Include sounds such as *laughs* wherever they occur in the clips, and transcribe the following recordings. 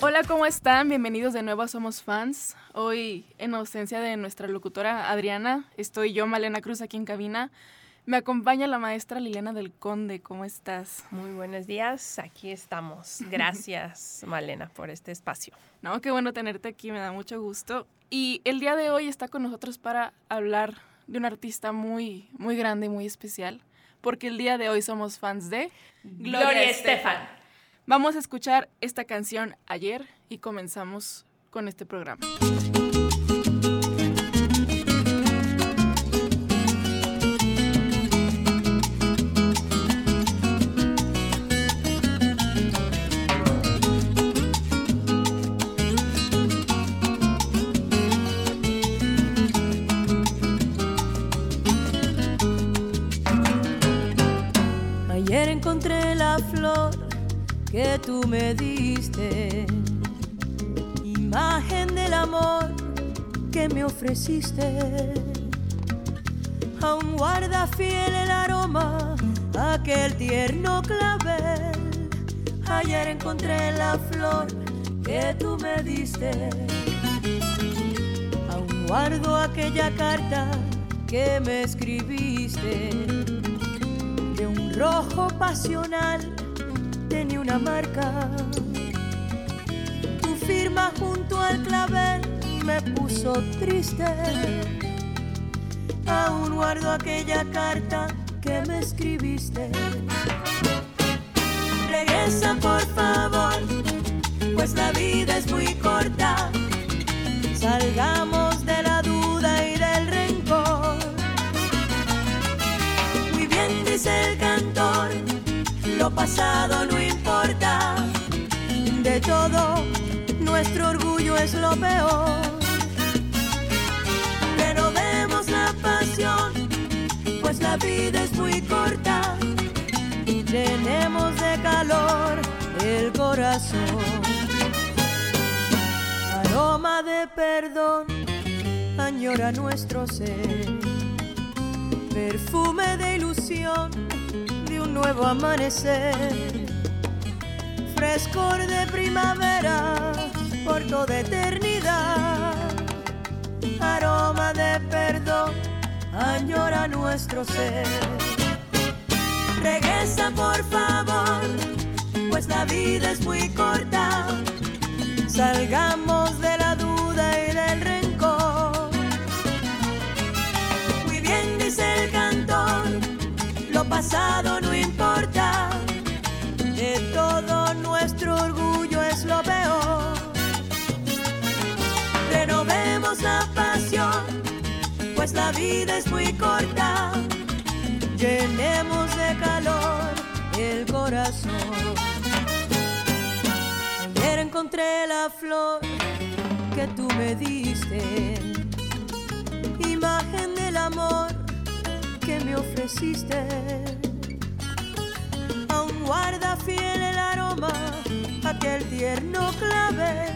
Hola, ¿cómo están? Bienvenidos de nuevo a Somos Fans. Hoy, en ausencia de nuestra locutora Adriana, estoy yo, Malena Cruz, aquí en cabina. Me acompaña la maestra Liliana del Conde. ¿Cómo estás? Muy buenos días, aquí estamos. *laughs* Gracias, Malena, por este espacio. No, qué bueno tenerte aquí, me da mucho gusto. Y el día de hoy está con nosotros para hablar de un artista muy, muy grande y muy especial, porque el día de hoy somos fans de Gloria Estefan. Vamos a escuchar esta canción ayer y comenzamos con este programa. Tú me diste, imagen del amor que me ofreciste. Aún guarda fiel el aroma, aquel tierno clavel. Ayer encontré la flor que tú me diste. Aún guardo aquella carta que me escribiste de un rojo pasional una marca. Tu firma junto al clavel me puso triste. Aún guardo aquella carta que me escribiste. Regresa por favor, pues la vida es muy corta. Salgamos pasado no importa, de todo nuestro orgullo es lo peor. Renovemos la pasión, pues la vida es muy corta. Y llenemos de calor el corazón. Aroma de perdón añora nuestro ser. Perfume de ilusión nuevo amanecer, frescor de primavera por toda eternidad, aroma de perdón añora nuestro ser. Regresa por favor, pues la vida es muy corta, salgamos de la duda y del rencor. Muy bien dice el cantor, lo pasado es muy corta, llenemos de calor el corazón. Ayer encontré la flor que tú me diste, imagen del amor que me ofreciste guarda fiel el aroma, aquel tierno clavel.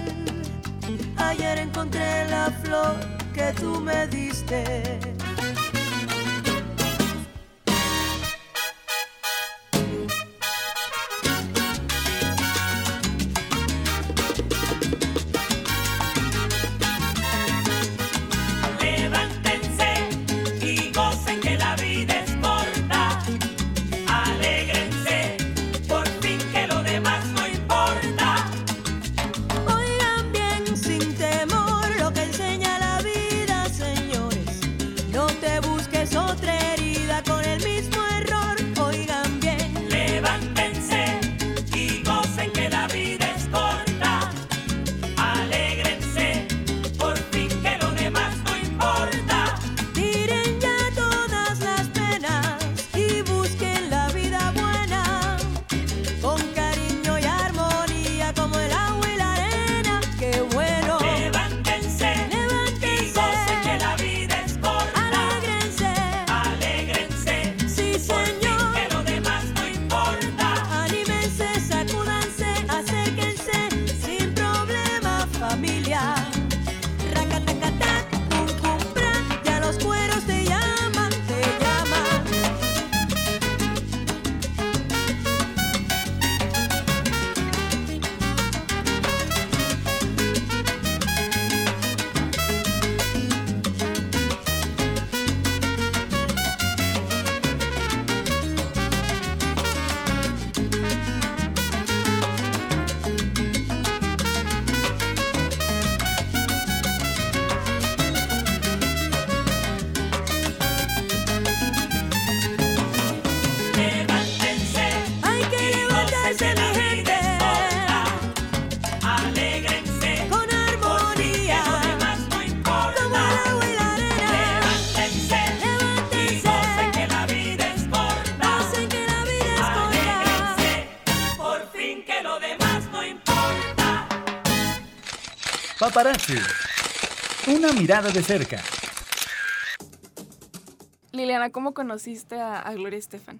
Ayer encontré la flor que tú me diste Paparazzi. Una mirada de cerca. Liliana, ¿cómo conociste a, a Gloria Estefan?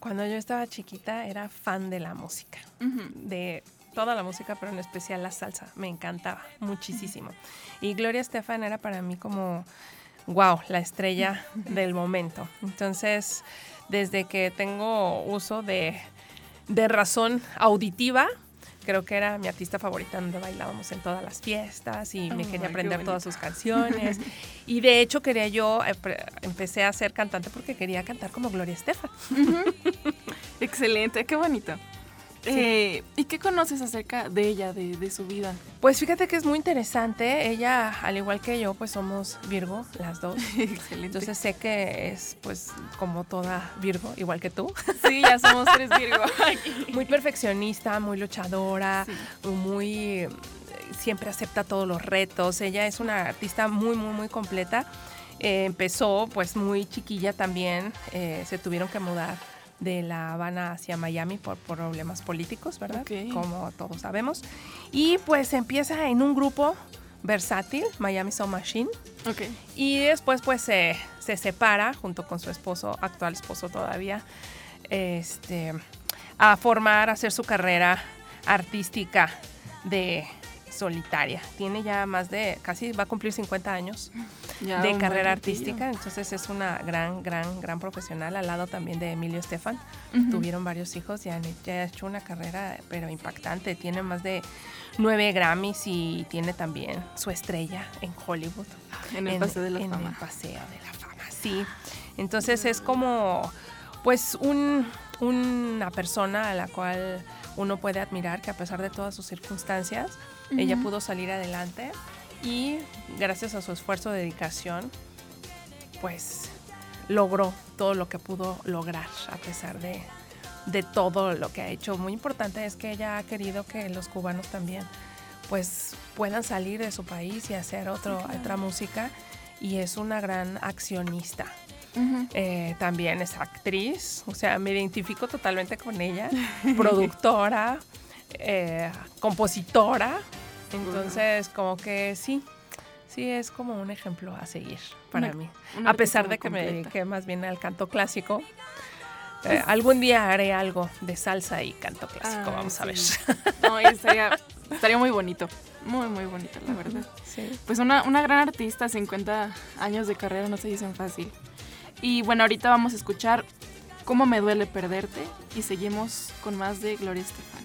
Cuando yo estaba chiquita era fan de la música, de toda la música, pero en especial la salsa. Me encantaba muchísimo. Y Gloria Estefan era para mí como, wow, la estrella del momento. Entonces, desde que tengo uso de, de razón auditiva, creo que era mi artista favorita donde bailábamos en todas las fiestas y me quería aprender todas sus canciones. *laughs* y de hecho quería yo, eh, empecé a ser cantante porque quería cantar como Gloria Estefan. *laughs* Excelente, qué bonito. Eh, ¿Y qué conoces acerca de ella, de, de su vida? Pues fíjate que es muy interesante. Ella, al igual que yo, pues somos Virgo, las dos. *laughs* Excelente. Entonces sé que es pues como toda Virgo, igual que tú. *laughs* sí, ya somos tres Virgo. *laughs* Muy perfeccionista, muy luchadora, Sí. muy siempre acepta todos los retos. Ella es una artista muy, muy, muy completa. Eh, empezó pues muy chiquilla también. eh, se tuvieron que mudar de La Habana hacia Miami por problemas políticos, ¿verdad? Como todos sabemos. Y pues empieza en un grupo versátil, Miami Soul Machine. Ok. Y después pues se, se separa junto con su esposo, actual esposo todavía, este, a formar, a hacer su carrera artística de solitaria. Tiene ya más de, casi va a cumplir 50 años *laughs* Ya de carrera artística, entonces es una gran, gran, gran profesional al lado también de Emilio Estefan. Ujú. Tuvieron varios hijos y han ya ha hecho una carrera pero impactante. Tiene más de nueve Grammys y tiene también su estrella en Hollywood. En el Paseo de la en Fama. el Paseo de la Fama, sí. Entonces es como, pues, un- una persona a la cual uno puede admirar que a pesar de todas sus circunstancias, ella pudo salir adelante y gracias a su esfuerzo de dedicación, pues logró todo lo que pudo lograr a pesar de, de todo lo que ha hecho. Muy importante es que ella ha querido que los cubanos también pues puedan salir de su país y hacer otro, otra música y es una gran accionista. Eh, también es actriz, o sea, me identifico totalmente con ella, *laughs* productora, eh, compositora, entonces como que sí, sí es como un ejemplo a seguir para Una- mí. una A pesar de que me dediqué más bien al canto clásico, eh, algún día haré algo de salsa y canto clásico, Ay, vamos a ver. *laughs* No, estaría, estaría muy bonito. Muy, muy bonito, la verdad. Sí. Pues una, una gran artista, 50 años de carrera no se dicen fácil. Y bueno, ahorita vamos a escuchar Cómo me duele perderte y seguimos con más de Gloria Estefan.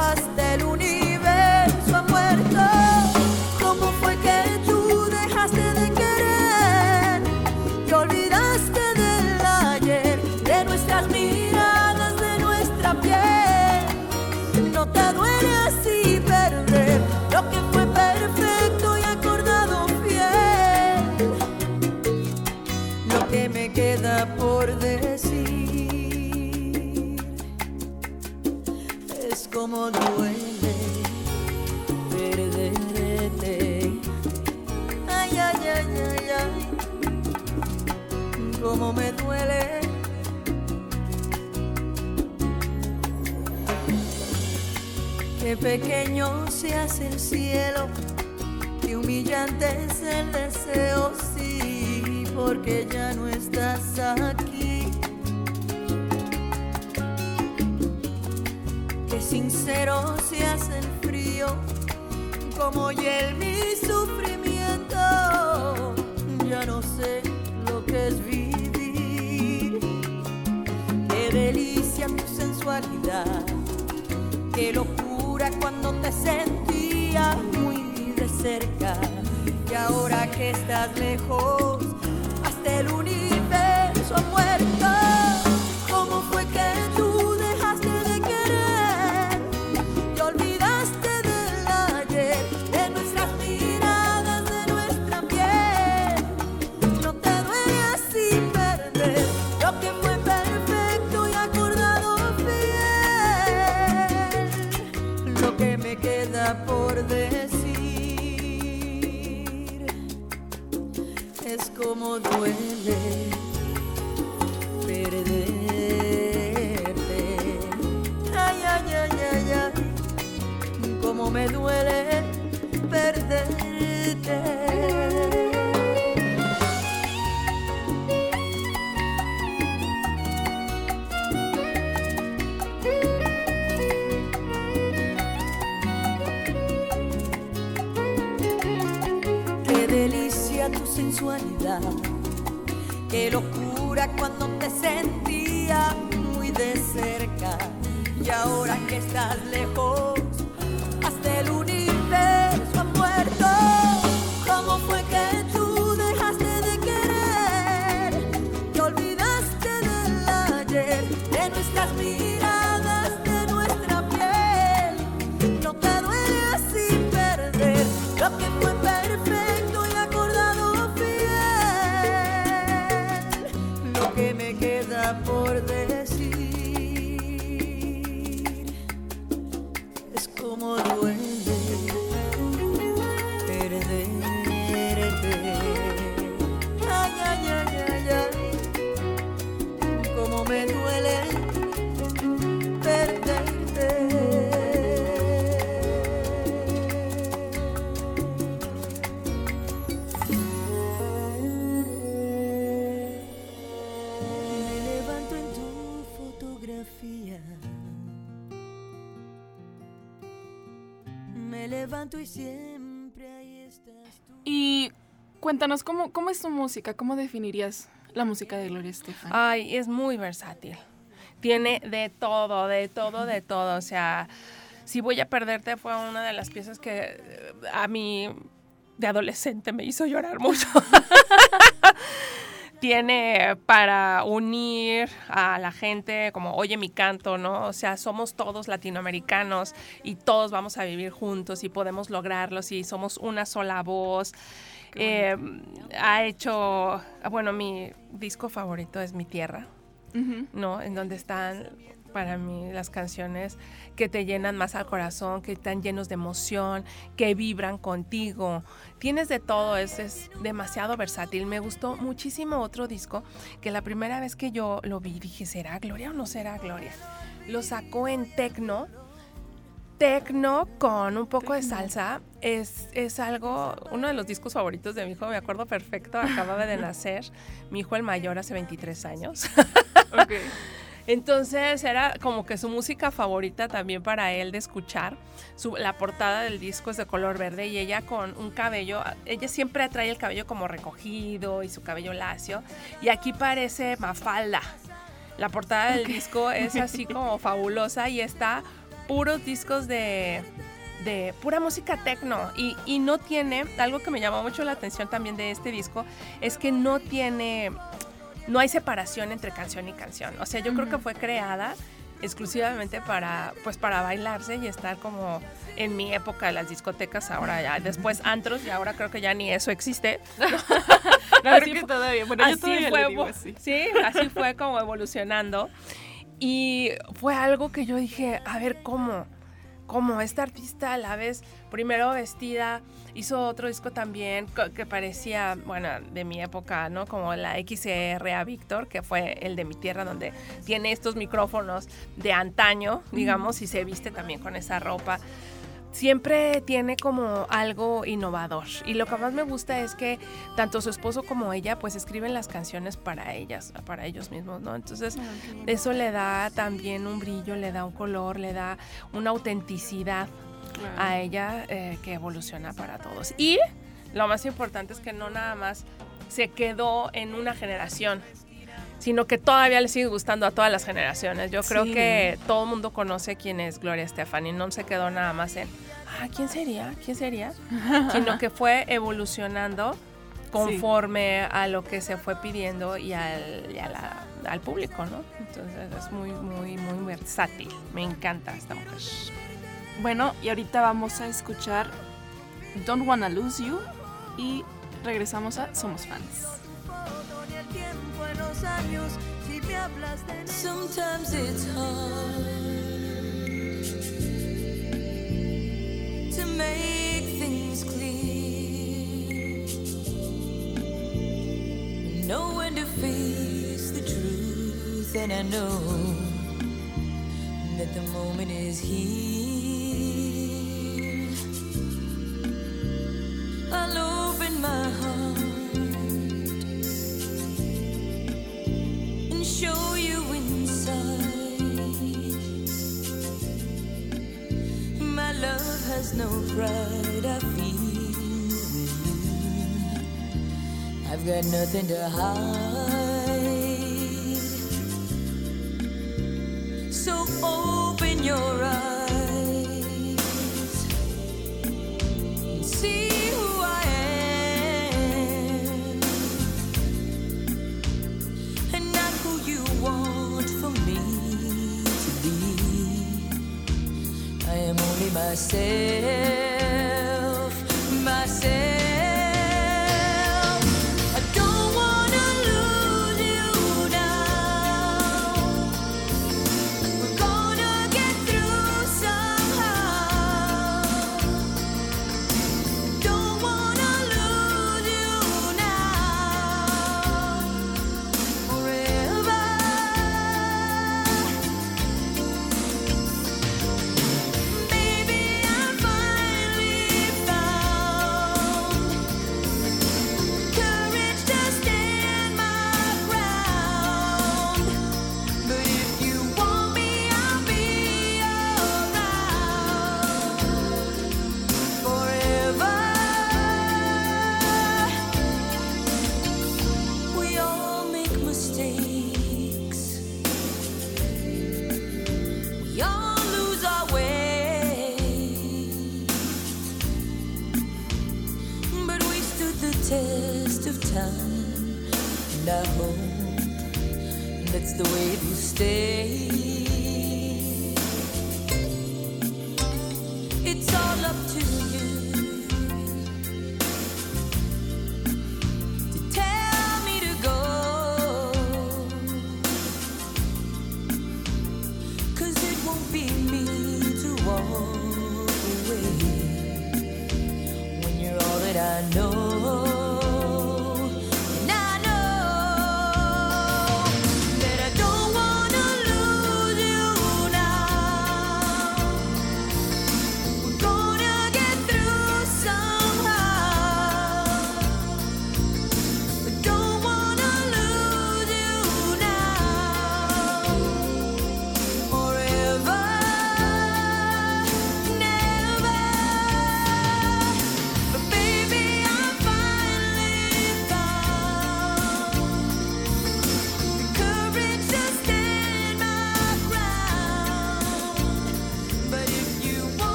hasta el universo Qué pequeño se hace el cielo, qué humillante es el deseo, sí, porque ya no estás aquí. Qué sincero se hace el frío, como hiel mi sufrimiento, ya no sé lo que es vivir. Qué delicia tu sensualidad, qué locura te sentía muy de cerca. Y ahora que estás lejos, hasta el universo ha muerto. Y siempre ahí estás tú. Y cuéntanos, ¿cómo, ¿cómo es tu música? ¿Cómo definirías la música de Gloria Estefan? Ay, es muy versátil. Tiene de todo, de todo, de todo. O sea, Si voy a perderte fue una de las piezas que eh, a mí de adolescente me hizo llorar mucho. *laughs* Tiene para unir a la gente como oye mi canto, ¿no? O sea, somos todos latinoamericanos y todos vamos a vivir juntos y podemos lograrlo si somos una sola voz. Eh, ha hecho, bueno, mi disco favorito es Mi Tierra. ¿no? En donde están para mí las canciones que te llenan más al corazón, que están llenos de emoción, que vibran contigo. Tienes de todo, es, es demasiado versátil. Me gustó muchísimo otro disco que la primera vez que yo lo vi dije, ¿será Gloria o no será Gloria? Lo sacó en tecno. Tecno con un poco de salsa es, es algo, uno de los discos favoritos de mi hijo, me acuerdo perfecto, acababa de *laughs* nacer, mi hijo el mayor hace 23 años. Ok. Entonces era como que su música favorita también para él de escuchar. Su- la portada del disco es de color verde y ella con un cabello, ella siempre trae el cabello como recogido y su cabello lacio. Y aquí parece Mafalda. La portada del disco es así *laughs* como fabulosa y está puros discos de, de pura música tecno y, y no tiene, algo que me llamó mucho la atención también de este disco, es que no tiene, no hay separación entre canción y canción. O sea, yo creo que fue creada exclusivamente para, pues para bailarse y estar como en mi época de las discotecas, ahora ya, después antros y ahora creo que ya ni eso existe. *laughs* No, Así todavía. Bueno, yo así todavía fue, le digo evo- así. sí, así fue como evolucionando. Y fue algo que yo dije, a ver, ¿cómo? ¿Cómo? Esta artista a la vez, primero vestida, hizo otro disco también que parecía, bueno, de mi época, ¿no? Como la XRA Víctor, que fue el de mi tierra, donde tiene estos micrófonos de antaño, digamos, y se viste también con esa ropa siempre tiene como algo innovador. Y lo que más me gusta es que tanto su esposo como ella pues escriben las canciones para ellas, para ellos mismos, ¿no? Entonces eso le da también un brillo, le da un color, le da una autenticidad a ella eh, que evoluciona para todos. Y lo más importante es que no nada más se quedó en una generación, sino que todavía le sigue gustando a todas las generaciones. Yo creo Sí. que todo el mundo conoce quién es Gloria Estefan y no se quedó nada más en, ah, ¿quién sería? ¿Quién sería? *laughs* sino que fue evolucionando conforme a lo que se fue pidiendo y al, y a la- al público, ¿no? Entonces es muy, muy, muy versátil. Me encanta esta mujer. Bueno, y ahorita vamos a escuchar Don't Wanna Lose You y regresamos a Somos Fans. Sometimes it's hard to make things clear. Know when to face the truth, and I know that the moment is here. Has no pride, I feel with you. I've got nothing to hide. So open your eyes myself,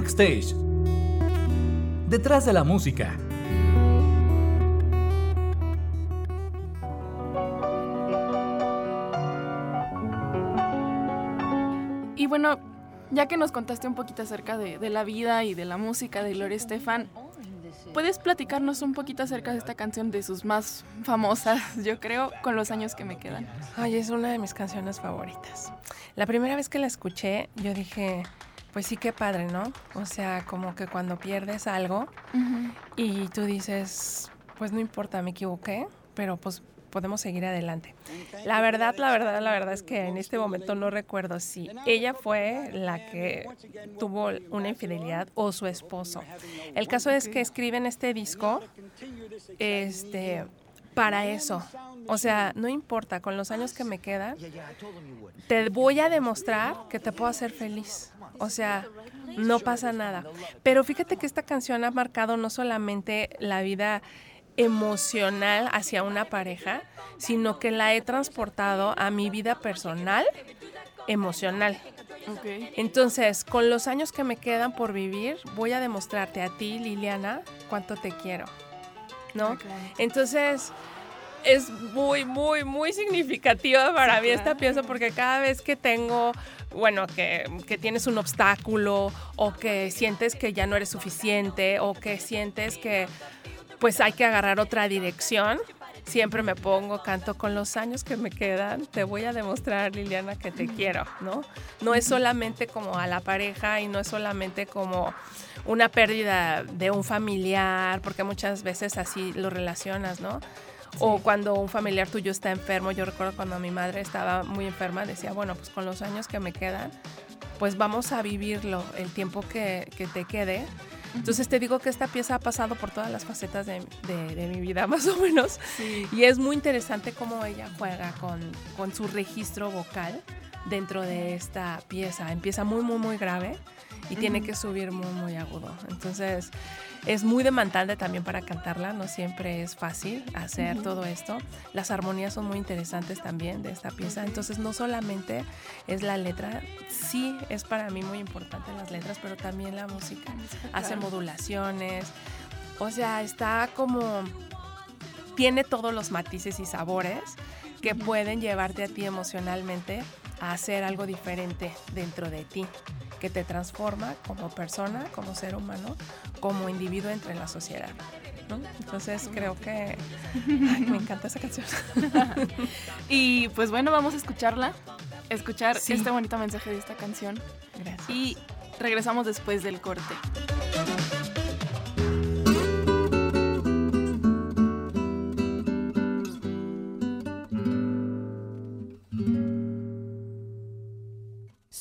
Backstage. Detrás de la música. Y bueno, ya que nos contaste un poquito acerca de, de la vida y de la música de Gloria Estefan, ¿puedes platicarnos un poquito acerca de esta canción de sus más famosas, *laughs* yo creo, con los años que me quedan? Ay, es una de mis canciones favoritas. La primera vez que la escuché, yo dije, pues sí, qué padre, ¿no? O sea, como que cuando pierdes algo y tú dices, pues no importa, me equivoqué, pero pues podemos seguir adelante. La verdad, la verdad, la verdad es que en este momento no recuerdo si ella fue la que tuvo una infidelidad o su esposo. El caso es que escriben este disco este, para eso. O sea, no importa, con los años que me quedan, te voy a demostrar que te puedo hacer feliz. O sea, no pasa nada. Pero fíjate que esta canción ha marcado no solamente la vida emocional hacia una pareja, sino que la he transportado a mi vida personal emocional. Entonces, con los años que me quedan por vivir, voy a demostrarte a ti, Liliana, cuánto te quiero. ¿No? Entonces, es muy, muy, muy significativa para mí esta pieza porque cada vez que tengo, bueno, que, que, tienes un obstáculo o que sientes que ya no eres suficiente o que sientes que pues hay que agarrar otra dirección, siempre me pongo, canto con los años que me quedan, te voy a demostrar, Liliana, que te quiero, ¿no? No es solamente como a la pareja y no es solamente como una pérdida de un familiar, porque muchas veces así lo relacionas, ¿no? O cuando un familiar tuyo está enfermo, yo recuerdo cuando mi madre estaba muy enferma, decía, bueno, pues con los años que me quedan, pues vamos a vivirlo el tiempo que, que te quede. Entonces te digo que esta pieza ha pasado por todas las facetas de, de, mi vida, *laughs* más o menos. Y es muy interesante cómo ella juega con, con su registro vocal dentro de esta pieza. Empieza muy, muy, muy grave y tiene que subir muy, muy agudo. Entonces, es muy demandante también para cantarla, no siempre es fácil hacer todo esto. Las armonías son muy interesantes también de esta pieza, entonces no solamente es la letra, sí es para mí muy importante las letras, pero también la música. Hace modulaciones, o sea, está como, tiene todos los matices y sabores que pueden llevarte a ti emocionalmente a hacer algo diferente dentro de ti que te transforma como persona, como ser humano, como individuo entre la sociedad. Entonces creo que me encanta esa canción. *laughs* y pues bueno, vamos a escucharla, escuchar este bonito mensaje de esta canción. Gracias. Y regresamos después del corte.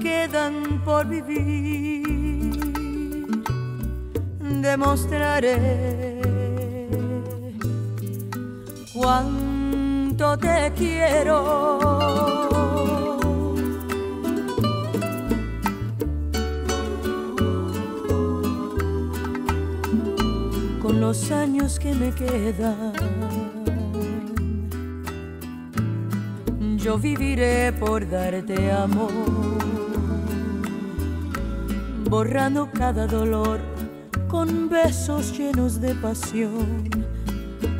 quedan por vivir. Demostraré cuánto te quiero. Con los años que me quedan yo viviré por darte amor, borrando cada dolor con besos llenos de pasión,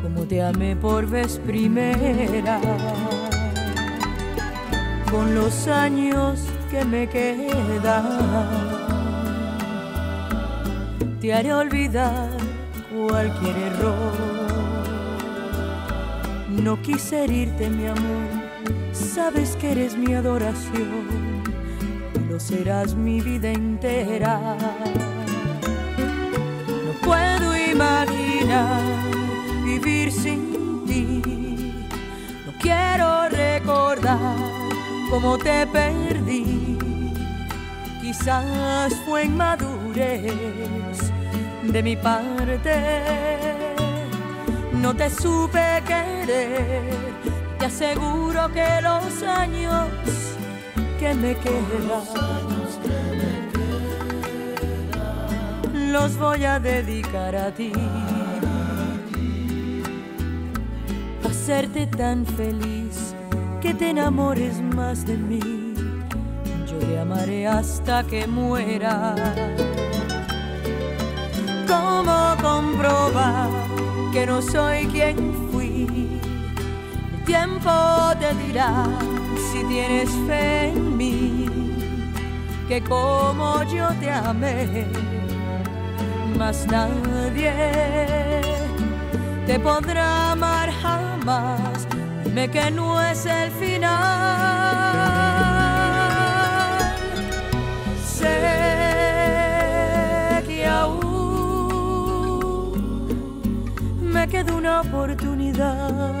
como te amé por vez primera. Con los años que me quedan, te haré olvidar cualquier error. No quise herirte, mi amor sabes que eres mi adoración serás mi vida entera. No puedo imaginar vivir sin ti, no quiero recordar cómo te perdí. Quizás fue inmadurez de mi parte, no te supe querer te aseguro que los años que me quedan los voy a dedicar a ti. Hacerte tan feliz que te enamores más de mí. Yo te amaré hasta que muera. ¿Cómo comprobar que no soy quien fui? El tiempo te dirá si tienes fe en mí, que como yo te amé, más nadie te podrá amar jamás. Dime que no es el final. Sé que aún me queda una oportunidad.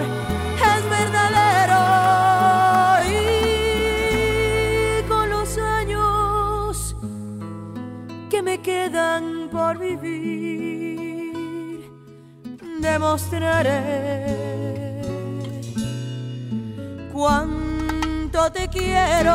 Es verdadero y con los años que me quedan por vivir, demostraré cuánto te quiero,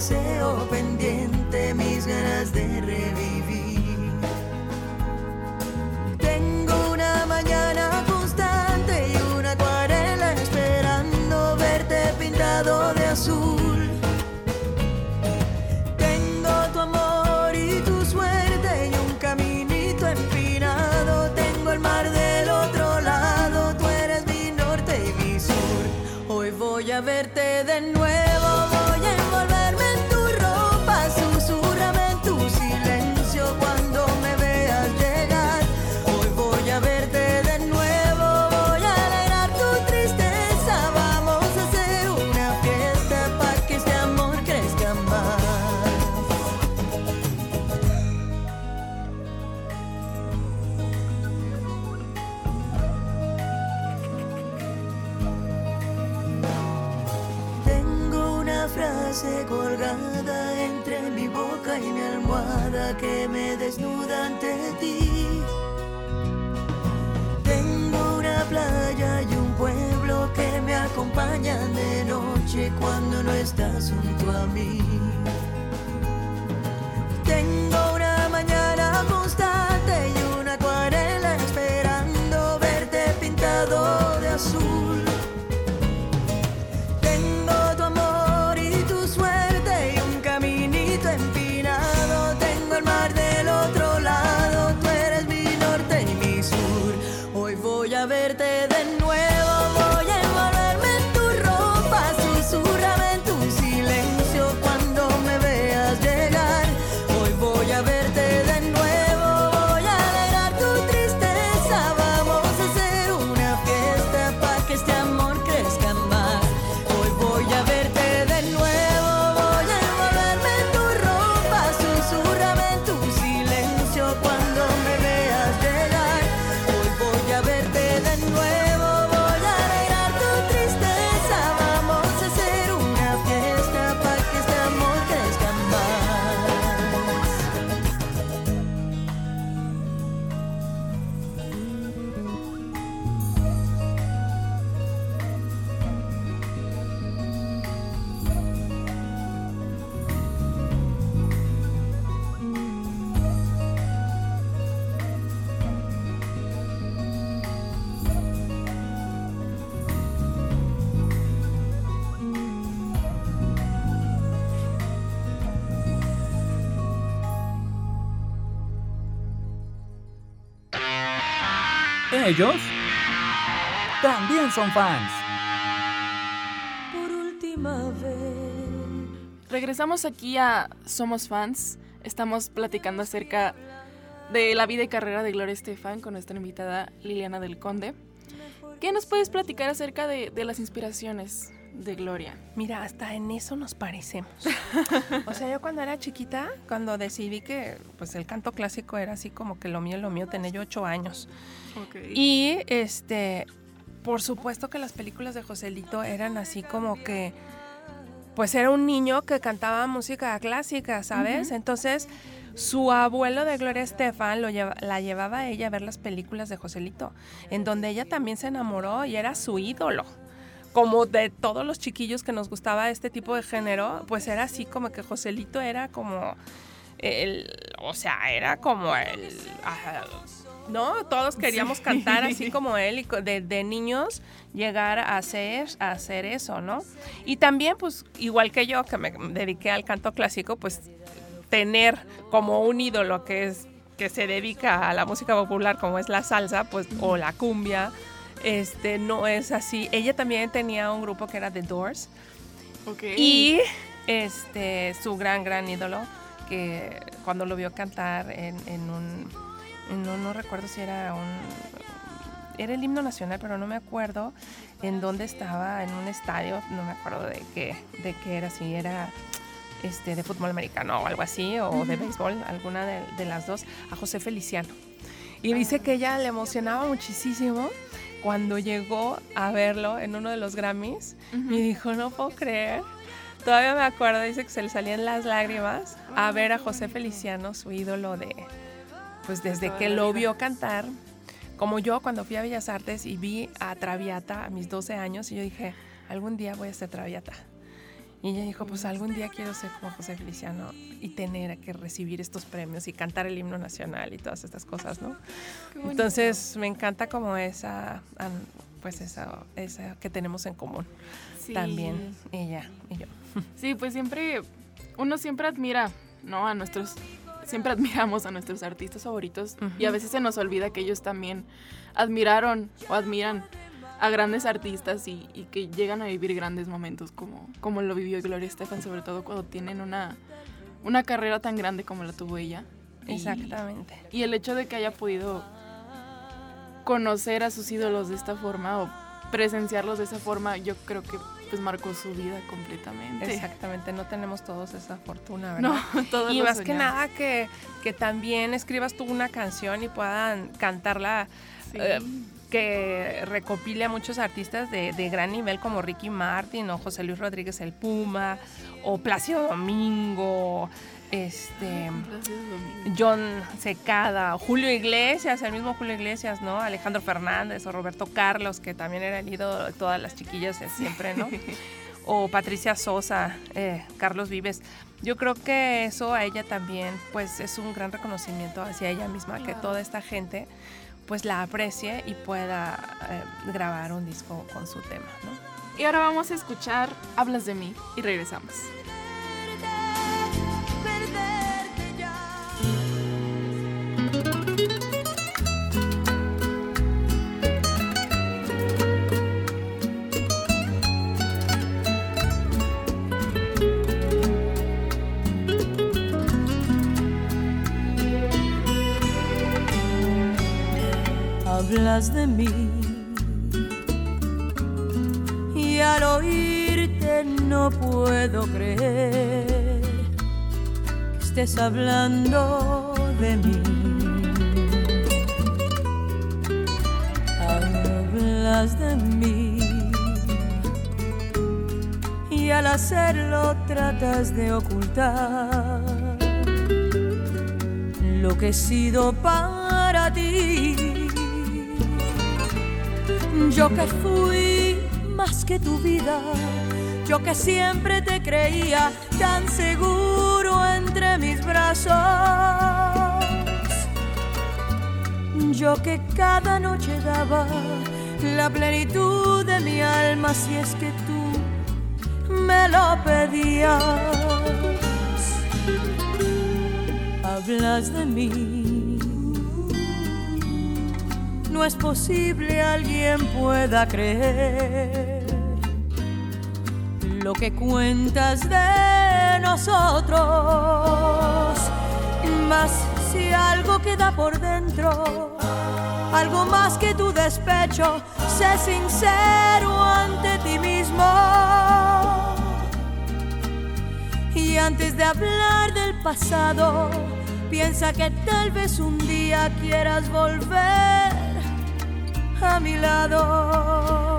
deseo pendiente, mis ganas de revivir. Tengo una mañana de noche cuando no estás junto a mí. Tengo una mañana constante y una también son fans. Por última vez. Regresamos aquí a Somos Fans. Estamos platicando acerca de la vida y carrera de Gloria Estefan con nuestra invitada Liliana del Conde. ¿Qué nos puedes platicar acerca de, de las inspiraciones de Gloria? Mira, hasta en eso nos parecemos. *laughs* o sea, yo cuando era chiquita, cuando decidí que pues el canto clásico era así como que lo mío, lo mío, tenía yo ocho años. Y este, por supuesto que las películas de Joselito eran así como que, pues era un niño que cantaba música clásica, ¿sabes? Entonces, su abuelo de Gloria Estefan lo lleva- la llevaba a ella a ver las películas de Joselito, en donde ella también se enamoró y era su ídolo. Como de todos los chiquillos que nos gustaba este tipo de género, pues era así como que Joselito era como el, o sea, era como el, ajá, ¿no? Todos queríamos cantar así *laughs* como él y de, de niños llegar a hacer, a hacer eso, ¿no? Y también, pues, igual que yo, que me dediqué al canto clásico, pues tener como un ídolo que es que se dedica a la música popular como es la salsa, pues, o la cumbia, este, no es así. Ella también tenía un grupo que era The Doors, y este, su gran, gran ídolo, que cuando lo vio cantar en, en un, un- no recuerdo si era un, era el himno nacional, pero no me acuerdo en dónde estaba, en un estadio, no me acuerdo de qué, de qué era, si era este, de fútbol americano o algo así, o de béisbol, alguna de, de las dos, a José Feliciano. Y dice que ella le emocionaba muchísimo cuando llegó a verlo en uno de los Grammys y dijo, no puedo creer. Todavía me acuerdo, dice que se le salían las lágrimas a ver a José Feliciano, su ídolo de, pues desde que lo vio cantar, como yo cuando fui a Bellas Artes y vi a Traviata a mis 12 años y yo dije, algún día voy a ser Traviata. Y ella dijo, pues algún día quiero ser como José Feliciano y tener que recibir estos premios y cantar el himno nacional y todas estas cosas, ¿no? Entonces me encanta como esa, pues esa, esa que tenemos en común Sí. también ella y yo. Sí, pues siempre, uno siempre admira, ¿no? A nuestros, siempre admiramos a nuestros artistas favoritos y a veces se nos olvida que ellos también admiraron o admiran a grandes artistas y, y que llegan a vivir grandes momentos como, como lo vivió Gloria Estefan, sobre todo cuando tienen una, una carrera tan grande como la tuvo ella. Y- Exactamente. Y el hecho de que haya podido conocer a sus ídolos de esta forma o presenciarlos de esa forma, yo creo que pues marcó su vida completamente. Exactamente, no tenemos todos esa fortuna, ¿verdad? No, *laughs* todo y más que nada que, que también escribas tú una canción y puedan cantarla, Sí. eh, que recopile a muchos artistas de, de gran nivel como Ricky Martin o José Luis Rodríguez el Puma o Plácido Domingo, este. John Secada, Julio Iglesias, el mismo Julio Iglesias, ¿no? Alejandro Fernández o Roberto Carlos, que también era el ídolo de todas las chiquillas de siempre, ¿no? *laughs* O Patricia Sosa, eh, Carlos Vives. Yo creo que eso a ella también, pues es un gran reconocimiento hacia ella misma, que toda esta gente pues la aprecie y pueda eh, grabar un disco con su tema, ¿no? Y ahora vamos a escuchar Hablas de mí y regresamos. Estés hablando de mí. Hablas de mí y al hacerlo tratas de ocultar lo que he sido para ti. Yo que fui más que tu vida, yo que siempre te creía tan seguro entre mis brazos. Yo que cada noche daba la plenitud de mi alma si es que tú me lo pedías. Hablas de mí no es posible alguien pueda creer lo que cuentas de nosotros. Más si algo queda por dentro, algo más que tu despecho, sé sincero ante ti mismo. Y antes de hablar del pasado, piensa que tal vez un día quieras volver a mi lado.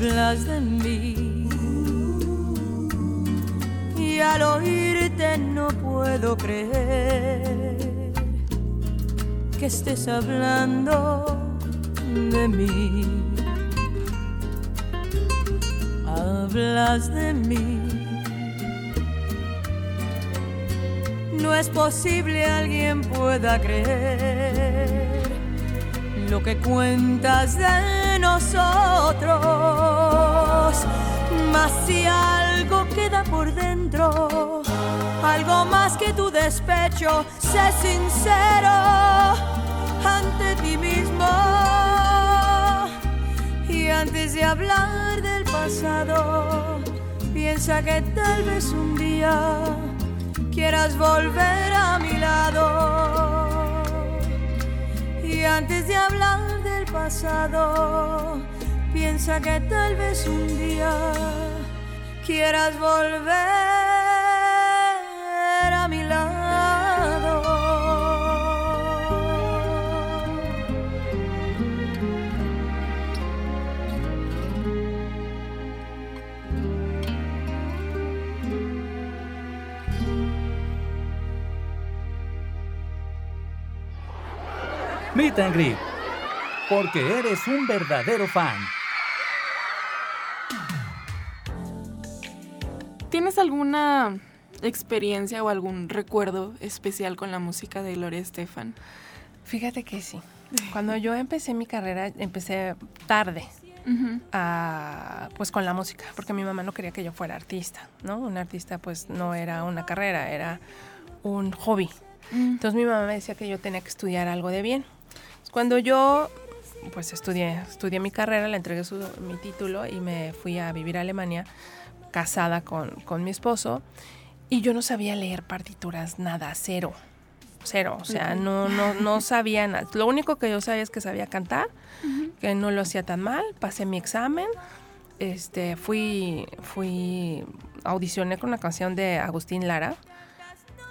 Hablas de mí y al oírte no puedo creer que estés hablando de mí. Hablas de mí. No es posible alguien pueda creer lo que cuentas de nosotros. Mas si algo queda por dentro, algo más que tu despecho, sé sincero ante ti mismo. Y antes de hablar del pasado, piensa que tal vez un día quieras volver a mi lado. Y antes de hablar pasado, piensa que tal vez un día quieras volver a mi lado. Meet and Greet. Porque eres un verdadero fan. ¿Tienes alguna experiencia o algún recuerdo especial con la música de Gloria Estefan? Fíjate que sí. *laughs* Cuando yo empecé mi carrera, empecé tarde. a- pues con la música, porque mi mamá no quería que yo fuera artista, ¿no? Un artista pues no era una carrera, era un hobby. Entonces mi mamá me decía que yo tenía que estudiar algo de bien. Cuando yo pues estudié, estudié mi carrera, le entregué su- mi título y me fui a vivir a Alemania casada con, con mi esposo y yo no sabía leer partituras, nada, cero. Cero, o sea, no, no, no *laughs* sabía nada. Lo único que yo sabía es que sabía cantar, que no lo hacía tan mal, pasé mi examen, este, fui, fui, audicioné con una canción de Agustín Lara,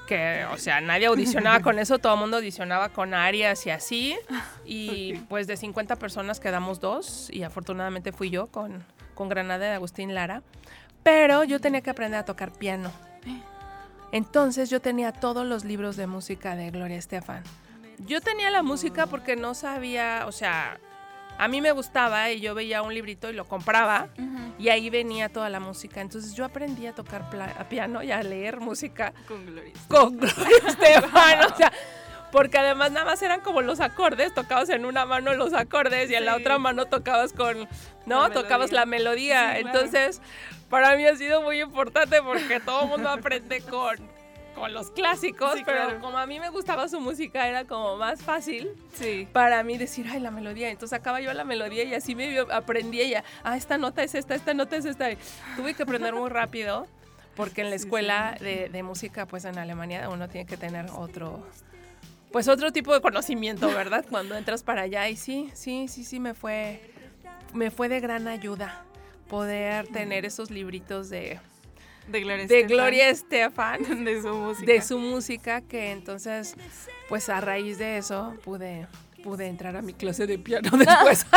que, o sea, nadie audicionaba con eso, todo el mundo audicionaba con arias y así, y pues de 50 personas quedamos dos, y afortunadamente fui yo con, con Granada de Agustín Lara, pero yo tenía que aprender a tocar piano. Entonces yo tenía todos los libros de música de Gloria Estefan. Yo tenía la música porque no sabía, o sea, a mí me gustaba y yo veía un librito y lo compraba y ahí venía toda la música. Entonces yo aprendí a tocar a piano y a leer música Con Gloria. con Gloria Estefan, o sea, porque además nada más eran como los acordes, tocabas en una mano los acordes y en la otra mano tocabas con, ¿no? La tocabas la melodía. Sí, claro. Entonces, para mí ha sido muy importante porque todo el mundo aprende con, con los clásicos, Sí, pero claro. como a mí me gustaba su música, era como más fácil Sí. para mí decir, ay, la melodía. Entonces sacaba yo la melodía y así me aprendí ella. Ah, esta nota es esta, esta nota es esta. Tuve que aprender muy rápido porque en la Sí, escuela De, de música, pues en Alemania, uno tiene que tener otro, pues otro tipo de conocimiento, ¿verdad? *laughs* Cuando entras para allá y sí, sí, sí, sí, me fue, me fue de gran ayuda poder tener esos libritos de, De Gloria de. Gloria Estefan *laughs* De su música. de su música que entonces pues a raíz de eso pude pude entrar a mi clase de piano *laughs* después *laughs*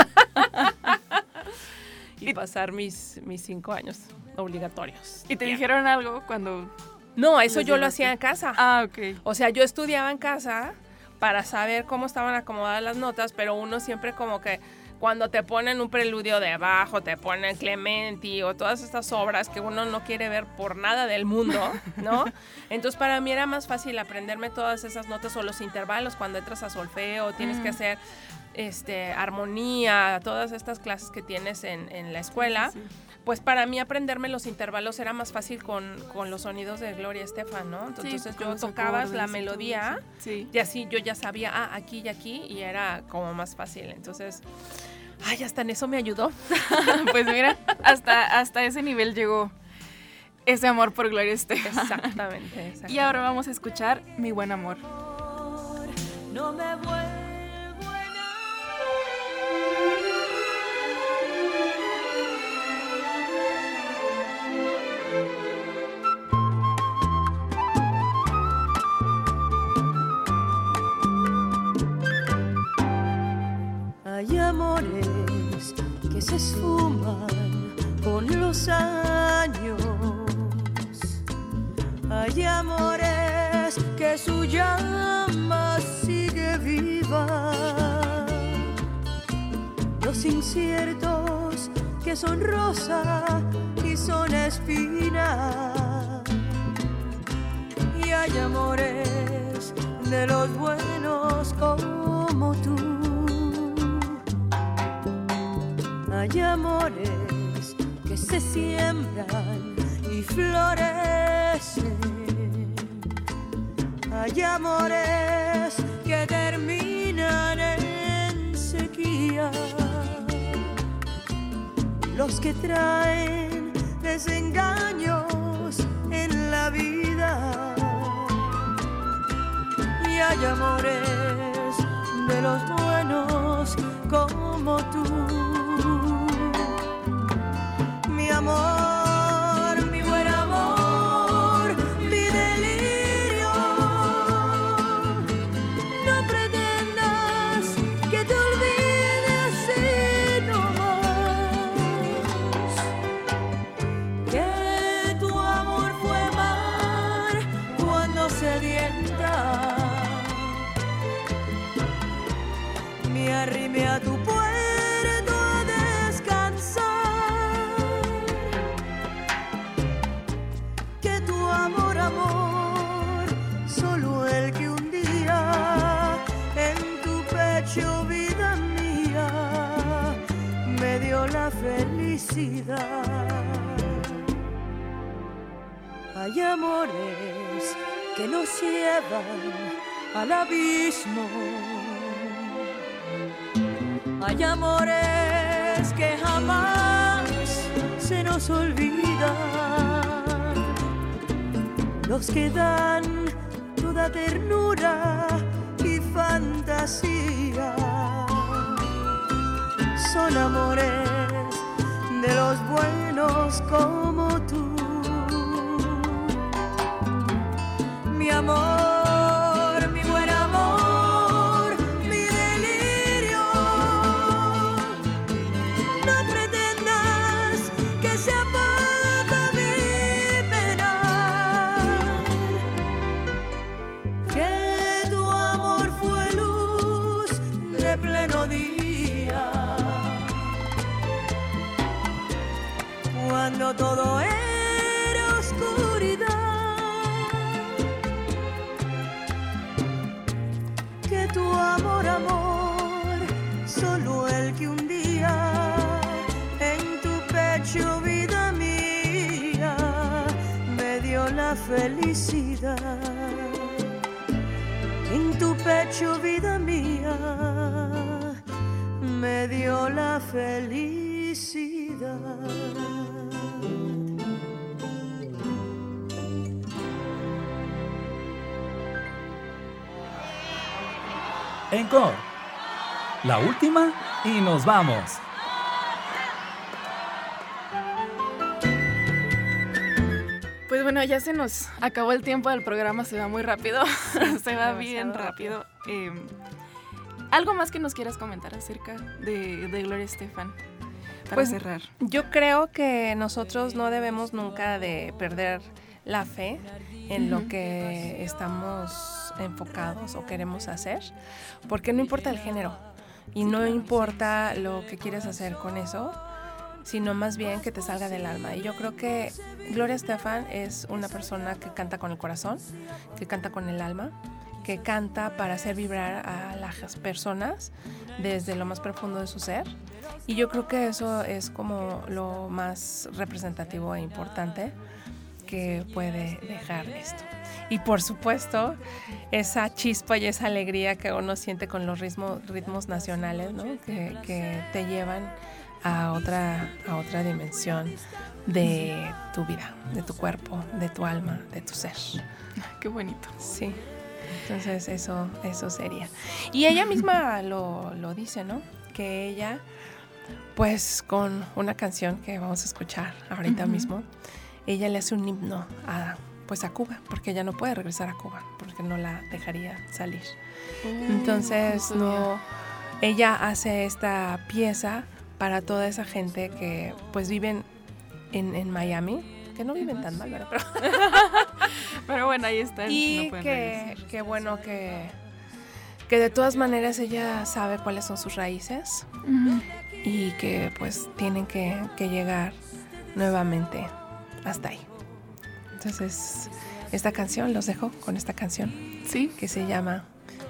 y pasar mis mis cinco años obligatorios ¿Y te dijeron algo cuando...? no eso yo lo hacía en casa Ah, ok. o sea yo estudiaba en casa para saber cómo estaban acomodadas las notas pero uno siempre como que cuando te ponen un preludio de abajo, te ponen Clementi o todas estas obras que uno no quiere ver por nada del mundo, *laughs* ¿no? Entonces para mí era más fácil aprenderme todas esas notas o los intervalos cuando entras a solfeo, tienes que hacer este, armonía, todas estas clases que tienes en, en la escuela. Pues para mí aprenderme los intervalos era más fácil con, con los sonidos de Gloria Estefan, ¿no? Entonces yo tocabas acordes la melodía. Sí. y así yo ya sabía, ah, aquí y aquí, y era como más fácil. Entonces, ay, hasta en eso me ayudó. *laughs* Pues mira, hasta, hasta ese nivel llegó ese amor por Gloria Estefan. Exactamente, exactamente. Y ahora vamos a escuchar Mi Buen Amor. No me vuelvo los años. Hay amores que su llama sigue viva. Los inciertos que son rosa y son espina. Y hay amores de los buenos como tú. Hay amores se siembran y florecen. Hay amores que terminan en sequía. Los que traen desengaños en la vida. Y hay amores de los buenos como tú mi Los que dan toda ternura y fantasía. Son amores felicidad. En tu pecho, vida mía, me dio la felicidad. Encore. La última y nos vamos. Bueno, ya se nos acabó el tiempo del programa, se va muy rápido, *laughs* se va bien rápido. Eh, ¿Algo más que nos quieras comentar acerca de, de Gloria Estefan? Para Pues, cerrar. Yo creo que nosotros no debemos nunca de perder la fe en lo que estamos enfocados o queremos hacer, porque no importa el género. Y no importa lo que quieres hacer con eso, sino más bien que te salga del alma. Y yo creo que Gloria Estefan es una persona que canta con el corazón, que canta con el alma, que canta para hacer vibrar a las personas desde lo más profundo de su ser. Y yo creo que eso es como lo más representativo e importante que puede dejar esto. Y por supuesto, esa chispa y esa alegría que uno siente con los ritmos, ritmos nacionales, que te llevan a otra, a otra dimensión de tu vida, de tu cuerpo, de tu alma, de tu ser. *laughs* Qué bonito. Sí. Entonces eso, eso sería. Y ella misma *laughs* lo, lo dice, ¿no? Que ella, pues con una canción que vamos a escuchar ahorita mismo, ella le hace un himno a, pues a Cuba, porque ella no puede regresar a Cuba, porque no la dejaría salir. Entonces, no, ella hace esta pieza para toda esa gente que pues viven en, en Miami, que no viven tan mal, ¿verdad? Pero, *laughs* Pero bueno, ahí está. y no que, que bueno que, que de todas maneras ella sabe cuáles son sus raíces y que pues tienen que, que llegar nuevamente hasta ahí. Entonces, esta canción, los dejo con esta canción Sí. que se llama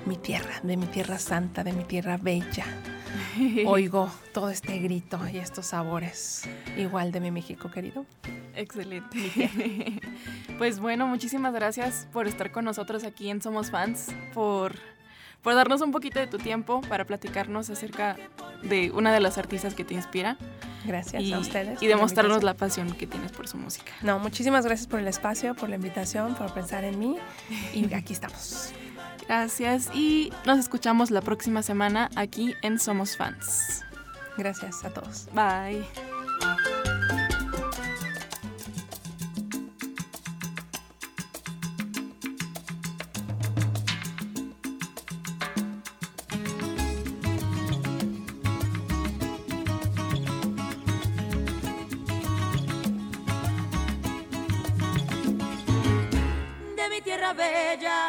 Mi tierra, de mi tierra santa, de mi tierra bella. *laughs* Oigo todo este grito y estos sabores, igual de mi México querido. Excelente. *laughs* pues bueno, muchísimas gracias por estar con nosotros aquí en Somos Fans, por, por darnos un poquito de tu tiempo para platicarnos acerca de una de las artistas que te inspira Gracias y, a ustedes. y la demostrarnos invitación. la pasión que tienes por su música. No, muchísimas gracias por el espacio, por la invitación, por pensar en mí y aquí estamos. Gracias y nos escuchamos la próxima semana aquí en Somos Fans. Gracias a todos. Bye. de mi tierra bella,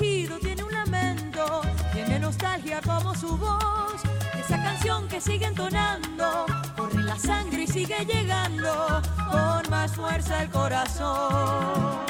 Tiene un lamento, tiene nostalgia como su voz. Esa canción que sigue entonando, corre la sangre y sigue llegando con más fuerza el corazón.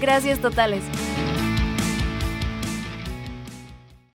Gracias totales.